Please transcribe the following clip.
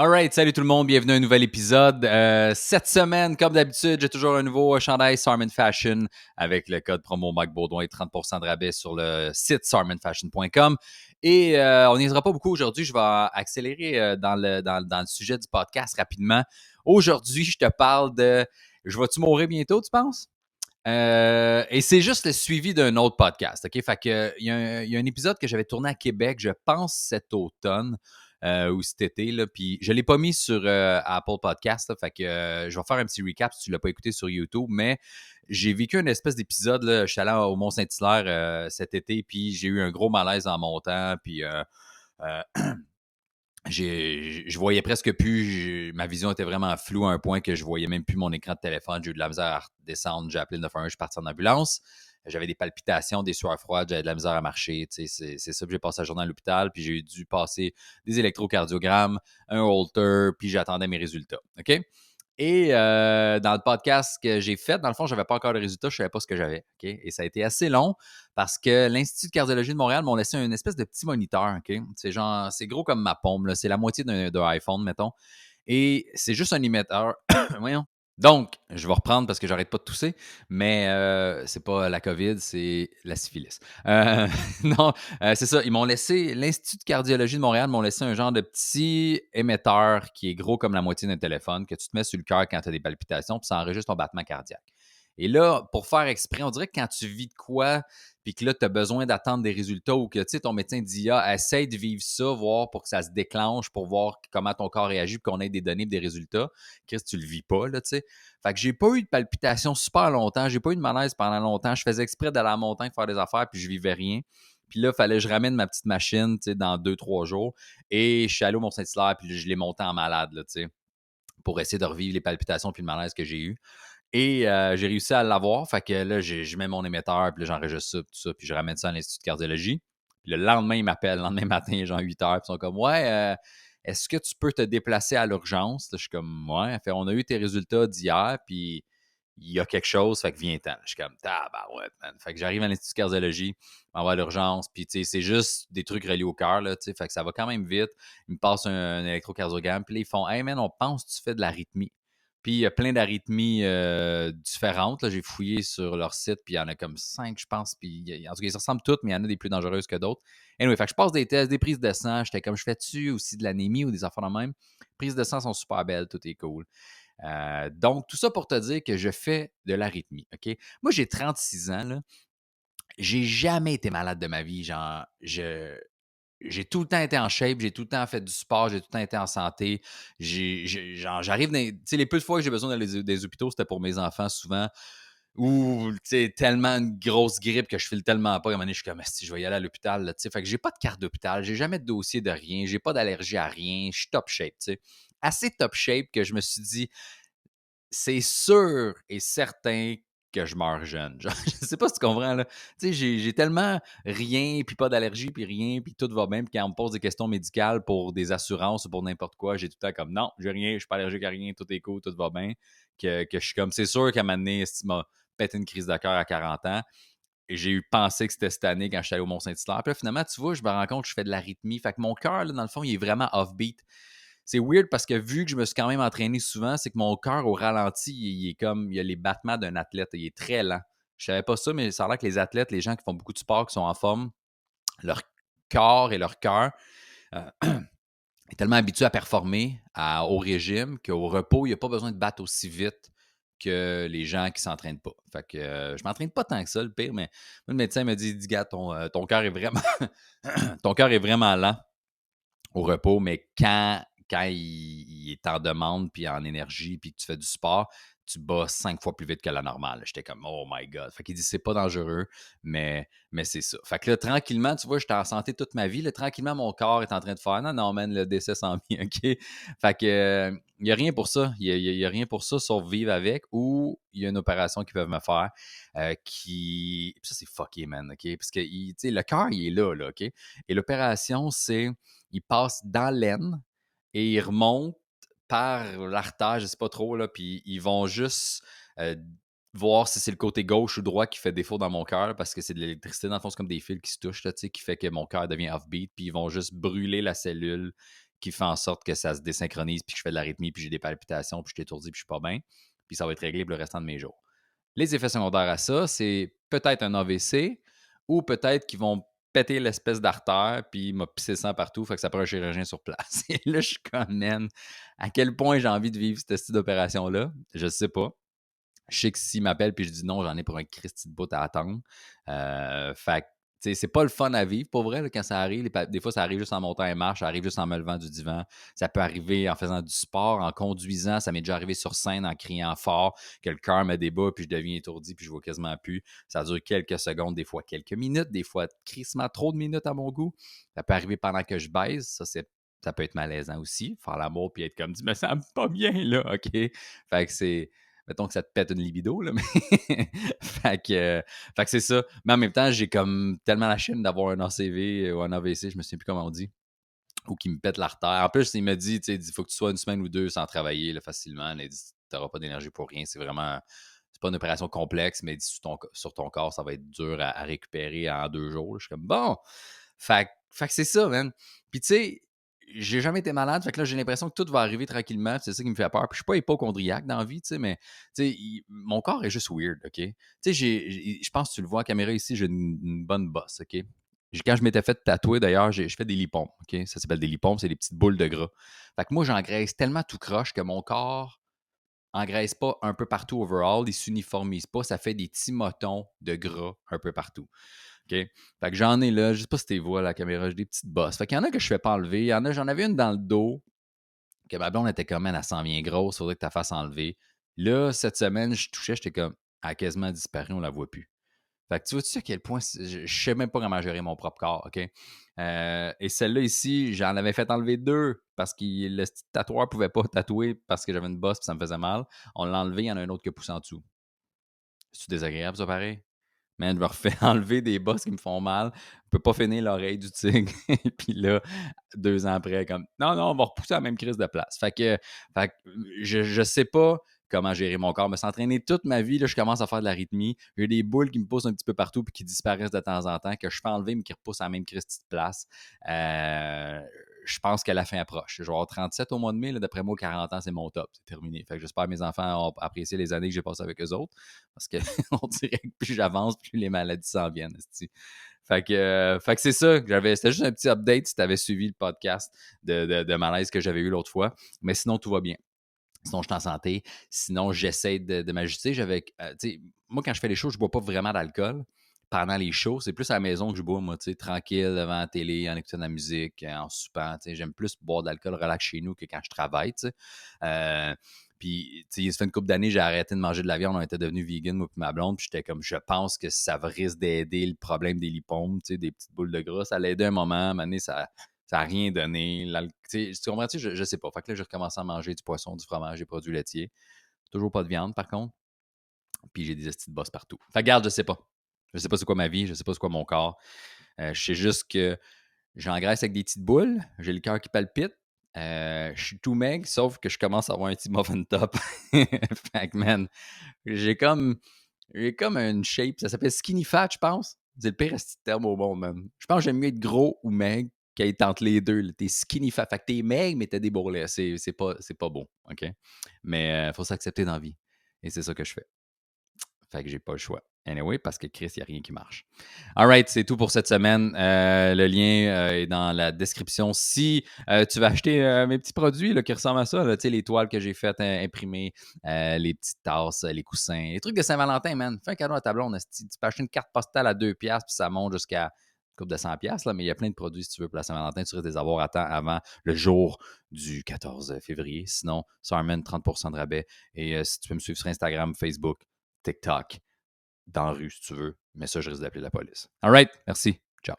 Alright, salut tout le monde, bienvenue à un nouvel épisode. Euh, cette semaine, comme d'habitude, j'ai toujours un nouveau chandail Sarman Fashion avec le code promo Mike Baudouin et 30% de rabais sur le site sarmanfashion.com. Et euh, on n'y sera pas beaucoup aujourd'hui, je vais accélérer euh, dans, le, dans, le sujet du podcast rapidement. Aujourd'hui, je te parle de Je vais-tu mourir bientôt, tu penses? Et c'est juste le suivi d'un autre podcast. OK? Fait que, il y a un épisode que j'avais tourné à Québec, je pense cet automne euh, ou cet été. Là, puis je ne l'ai pas mis sur euh, Apple Podcast. Fait que euh, je vais faire un petit recap si tu ne l'as pas écouté sur YouTube. Mais j'ai vécu une espèce d'épisode. Je suis allé au Mont-Saint-Hilaire cet été, puis j'ai eu un gros malaise en montant. Puis. Je voyais presque plus, ma vision était vraiment floue à un point que je voyais même plus mon écran de téléphone. J'ai eu de la misère à descendre. J'ai appelé le 911, je suis parti en ambulance j'avais des palpitations, des sueurs froides, j'avais de la misère à marcher. C'est ça que j'ai passé la journée à l'hôpital, puis j'ai dû passer des électrocardiogrammes, un holter, puis j'attendais mes résultats. OK? Et euh, dans le podcast que j'ai fait, dans le fond, je n'avais pas encore de résultats, je ne savais pas ce que j'avais. Et ça a été assez long parce que l'Institut de cardiologie de Montréal m'a laissé une espèce de petit moniteur. OK? C'est genre, c'est gros comme ma paume, c'est la moitié d'un iPhone, mettons. Et c'est juste un émetteur. Voyons. Donc, je vais reprendre parce que j'arrête pas de tousser, mais euh, c'est pas la COVID, c'est la syphilis. Euh, non, euh, c'est ça. Ils m'ont laissé, l'Institut de cardiologie de Montréal m'ont laissé un genre de petit émetteur qui est gros comme la moitié d'un téléphone que tu te mets sur le cœur quand tu as des palpitations, puis ça enregistre ton battement cardiaque. Et là, pour faire exprès, on dirait que quand tu vis de quoi, puis que là, tu as besoin d'attendre des résultats ou que tu sais, ton médecin dit Ah, essaye de vivre ça, voir pour que ça se déclenche, pour voir comment ton corps réagit, puis qu'on ait des données, des résultats. Chris, tu le vis pas, là, tu sais. Fait que j'ai pas eu de palpitation super longtemps, j'ai pas eu de malaise pendant longtemps. Je faisais exprès d'aller à la montagne faire des affaires, puis je vivais rien. Puis là, il fallait que je ramène ma petite machine, tu sais, dans deux, trois jours. Et je suis allé au Mont-Saint-Hilaire, puis je l'ai monté en malade, là, tu sais, pour essayer de revivre les palpitations puis le malaise que j'ai eu. Et euh, j'ai réussi à l'avoir. Fait que là, je mets mon émetteur, puis là, j'enregistre ça, tout ça, puis je ramène ça à l'Institut de cardiologie. Puis le lendemain, ils m'appellent, le lendemain matin, genre 8 heures, puis ils sont comme Ouais, euh, est-ce que tu peux te déplacer à l'urgence? Je suis comme Ouais. Fait, on a eu tes résultats d'hier, puis il y a quelque chose, fait que viens-t'en. Je suis comme ouais, man. Fait que j'arrive à l'Institut de cardiologie, m'envoie à l'urgence, puis tu sais, c'est juste des trucs reliés au cœur, là, tu sais, fait que ça va quand même vite. Ils me passent un, électrocardiogramme, puis ils font Hey man, on pense que tu fais de l'arythmie. Puis il y a plein d'arythmies euh, différentes. J'ai fouillé sur leur site, puis il y en a comme cinq, je pense. Puis en tout cas, ils ressemblent toutes, mais il y en a des plus dangereuses que d'autres. Anyway, fait que je passe des tests, des prises de sang. J'étais comme, je fais-tu aussi de l'anémie ou des affaires de même? prises de sang sont super belles, tout est cool. Euh, donc, tout ça pour te dire que je fais de l'arythmie. OK? Moi, j'ai 36 ans. Là. J'ai jamais été malade de ma vie. Genre, je, j'ai tout le temps été en shape, j'ai tout le temps fait du sport, j'ai tout le temps été en santé. J'arrive, tu sais, les peu de fois que j'ai besoin d'aller des hôpitaux, c'était pour mes enfants souvent. Ou, tu tellement une grosse grippe que je file tellement pas. À un moment donné, je suis comme, si je vais y aller à l'hôpital, tu sais. Fait que j'ai pas de carte d'hôpital, j'ai jamais de dossier de rien, j'ai pas d'allergie à rien, je suis top shape, tu sais. Assez top shape que je me suis dit, c'est sûr et certain que je meurs jeune. Genre, je sais pas si tu comprends, là. Tu sais, j'ai tellement rien, puis pas d'allergie, puis rien, puis tout va bien, puis quand on me pose des questions médicales pour des assurances ou pour n'importe quoi, j'ai tout le temps comme non, j'ai rien, je suis pas allergique à rien, tout est cool, tout va bien. Que, que je suis comme, c'est sûr qu'à un moment donné, si tu m'as pété une crise de cœur à 40 ans, j'ai eu pensé que c'était cette année quand je suis allé au Mont-Saint-Hilaire. Puis là, finalement, tu vois, je me rends compte que je fais de l'arythmie. Fait que mon cœur, dans le fond, il est vraiment off-beat c'est weird parce que vu que je me suis quand même entraîné souvent, c'est que mon cœur au ralenti, il, est comme, il y a les battements d'un athlète, il est très lent. Je savais pas ça, mais ça a l'air que les athlètes, les gens qui font beaucoup de sport, qui sont en forme, leur corps et leur cœur euh, est tellement habitué à performer au régime qu'au repos, il n'y a pas besoin de battre aussi vite que les gens qui s'entraînent pas. Fait que euh, je m'entraîne pas tant que ça, le pire, mais le médecin me dit, dit gars, ton, euh, ton cœur est vraiment ton cœur est vraiment lent au repos, mais quand quand il, est en demande, puis en énergie, puis que tu fais du sport, tu bats cinq fois plus vite que la normale. J'étais comme, oh my God. Fait qu'il dit, c'est pas dangereux, mais, mais c'est ça. Fait que là, tranquillement, tu vois, j'étais en santé toute ma vie. Tranquillement, mon corps est en train de faire, non, non, man, le décès s'en vient, OK? Fait que, il n'y a rien pour ça. Il n'y a, rien pour ça, sauf vivre avec, ou il y a une opération qu'ils peuvent me faire euh, qui. Ça, c'est fucké, man, OK? Parce que, tu sais, le cœur, il est là, là, OK? Et l'opération, c'est, il passe dans l'aine, et ils remontent par l'artère, je sais pas trop, là, puis ils vont juste voir si c'est le côté gauche ou droit qui fait défaut dans mon cœur, parce que c'est de l'électricité, dans le fond, c'est comme des fils qui se touchent, là, qui fait que mon cœur devient off-beat, puis ils vont juste brûler la cellule qui fait en sorte que ça se désynchronise, puis que je fais de l'arythmie, puis j'ai des palpitations, puis je suis étourdi, puis je suis pas bien. Puis ça va être réglé pour le restant de mes jours. Les effets secondaires à ça, c'est peut-être un AVC ou peut-être qu'ils vont l'espèce d'artère, puis m'a pissé sang partout, fait que ça prend un chirurgien sur place. Et là, je suis à quel point j'ai envie de vivre cette style d'opération-là, je sais pas. Je sais que s'il m'appelle puis je dis non, j'en ai pour un Christy de bout à attendre. Euh, fait c'est pas le fun à vivre, pour vrai, quand ça arrive. des fois, ça arrive juste en montant et marche, ça arrive juste en me levant du divan. Ça peut arriver en faisant du sport, en conduisant. Ça m'est déjà arrivé sur scène en criant fort, que le cœur me débat, puis je deviens étourdi, puis je vois quasiment plus. Ça dure quelques secondes, des fois quelques minutes, des fois crissement trop de minutes à mon goût. Ça peut arriver pendant que je baise. Ça, ça peut être malaisant aussi. Faire l'amour, puis être comme, me sens pas bien, là, OK? Fait que c'est mettons que ça te pète une libido, là, mais fait que, c'est ça. Mais en même temps, j'ai comme tellement la chaîne d'avoir un ACV ou un AVC, je me souviens plus comment on dit, ou qui me pète l'artère. En plus, il me dit, tu sais, il faut que tu sois une semaine ou deux sans travailler facilement. Il dit, tu n'auras pas d'énergie pour rien. C'est vraiment, c'est pas une opération complexe, mais sur ton, sur ton corps, ça va être dur à, récupérer en deux jours. Je suis comme, bon, fait, fait que c'est ça, man. Puis tu sais, j'ai jamais été malade. Fait que là, j'ai l'impression que tout va arriver tranquillement. C'est ça qui me fait peur. Puis je suis pas hypochondriaque dans la vie, tu sais, mais mon corps est juste weird, OK? Tu sais, je pense que tu le vois à caméra ici, j'ai une, bonne bosse, OK? Quand je m'étais fait tatouer, d'ailleurs, je fais des lipomes, OK? Ça s'appelle des lipomes, c'est des petites boules de gras. Fait que moi, j'engraisse tellement tout croche que mon corps engraisse pas un peu partout overall, il s'uniformise pas, ça fait des petits motons de gras un peu partout. Fait que j'en ai là, je sais pas si tu vois à la caméra, j'ai des petites bosses. Fait qu'il y en a que je fais pas enlever. Il y en a, j'en avais une dans le dos, que ma blonde était comme, elle s'en vient grosse, faudrait que tu fasses enlever. Là, cette semaine, je touchais, j'étais comme, elle a quasiment disparu, on la voit plus. Fait que tu vois-tu à quel point je, je sais même pas comment gérer mon propre corps, OK? Euh, et celle-là ici, j'en avais fait enlever deux parce que le tatoueur pouvait pas tatouer parce que j'avais une bosse et ça me faisait mal. On l'a enlevé, il y en a un autre qui pousse en dessous. C'est-tu désagréable, ça, pareil? Man, je me refais enlever des bosses qui me font mal. Je peux pas finir l'oreille du tigre. puis là, deux ans après, comme non, non, on va repousser la même crise de place. Fait que, je, je sais pas comment gérer mon corps. Je me suis entraîné toute ma vie. Là, je commence à faire de l'arythmie. J'ai des boules qui me poussent un petit peu partout puis qui disparaissent de temps en temps, que je fais enlever mais qui repoussent à la même crise de place. Euh, je pense que la fin approche. Je vais avoir 37 au mois de mai. D'après moi, 40 ans, c'est mon top. C'est terminé. Fait que j'espère que mes enfants ont apprécié les années que j'ai passées avec eux autres. Parce qu'on dirait que plus j'avance, plus les maladies s'en viennent. Fait que, euh, fait que c'est ça. C'était juste un petit update si tu avais suivi le podcast de, malaise que j'avais eu l'autre fois. Mais sinon, tout va bien. Sinon, je suis en santé. Sinon, j'essaie de, m'ajuster. Euh, moi, quand je fais les choses, je ne bois pas vraiment d'alcool pendant les shows, c'est plus à la maison que je bois, moi, tu tranquille devant la télé, en écoutant de la musique, en soupant. Tu j'aime plus boire de l'alcool relax chez nous que quand je travaille, tu. Euh, puis, tu sais, fait une couple d'années, j'ai arrêté de manger de la viande, on était devenu vegan, moi et ma blonde, puis j'étais comme, je pense que ça risque d'aider le problème des lipomes, tu des petites boules de gras. Ça l'a aidé un moment, mais ça ça n'a rien donné. Tu comprends-tu? Je, je sais pas. Fait que là, j'ai recommencé à manger du poisson, du fromage, des produits laitiers. Toujours pas de viande, par contre. Puis j'ai des petites bosses partout. Fait que garde, je sais pas. Je sais pas c'est quoi ma vie, je sais pas c'est quoi mon corps. Euh, je sais juste que j'engraisse avec des petites boules, j'ai le cœur qui palpite. Euh, je suis tout maigre, sauf que je commence à avoir un petit muffin top. fait que, man, j'ai comme, j'ai comme une shape, ça s'appelle skinny fat, je pense. C'est le pire terme au monde, man. Je pense que j'aime mieux être gros ou maigre qu'être entre les deux. T'es skinny fat. Fait que t'es maigre, mais t'as des bourrelets. C'est, pas, c'est pas bon, OK? Mais il euh, faut s'accepter dans la vie. Et c'est ça que je fais. Fait que j'ai pas le choix. Anyway, parce que Chris, il n'y a rien qui marche. Alright, c'est tout pour cette semaine. Euh, le lien euh, est dans la description. Si euh, tu veux acheter mes petits produits qui ressemblent à ça, là, les toiles que j'ai faites imprimer, les petites tasses, les coussins, les trucs de Saint-Valentin, man. Fais un cadeau à ta blonde. Tu peux acheter une carte postale à 2$, puis ça monte jusqu'à une coupe de 100$, là, mais il y a plein de produits si tu veux pour la Saint-Valentin. Tu risques de les avoir à temps avant le jour du 14 février. Sinon, amène 30% de rabais. Et si tu peux me suivre sur Instagram, Facebook, TikTok, dans la rue si tu veux. Mais ça, je risque d'appeler la police. All right, merci. Ciao.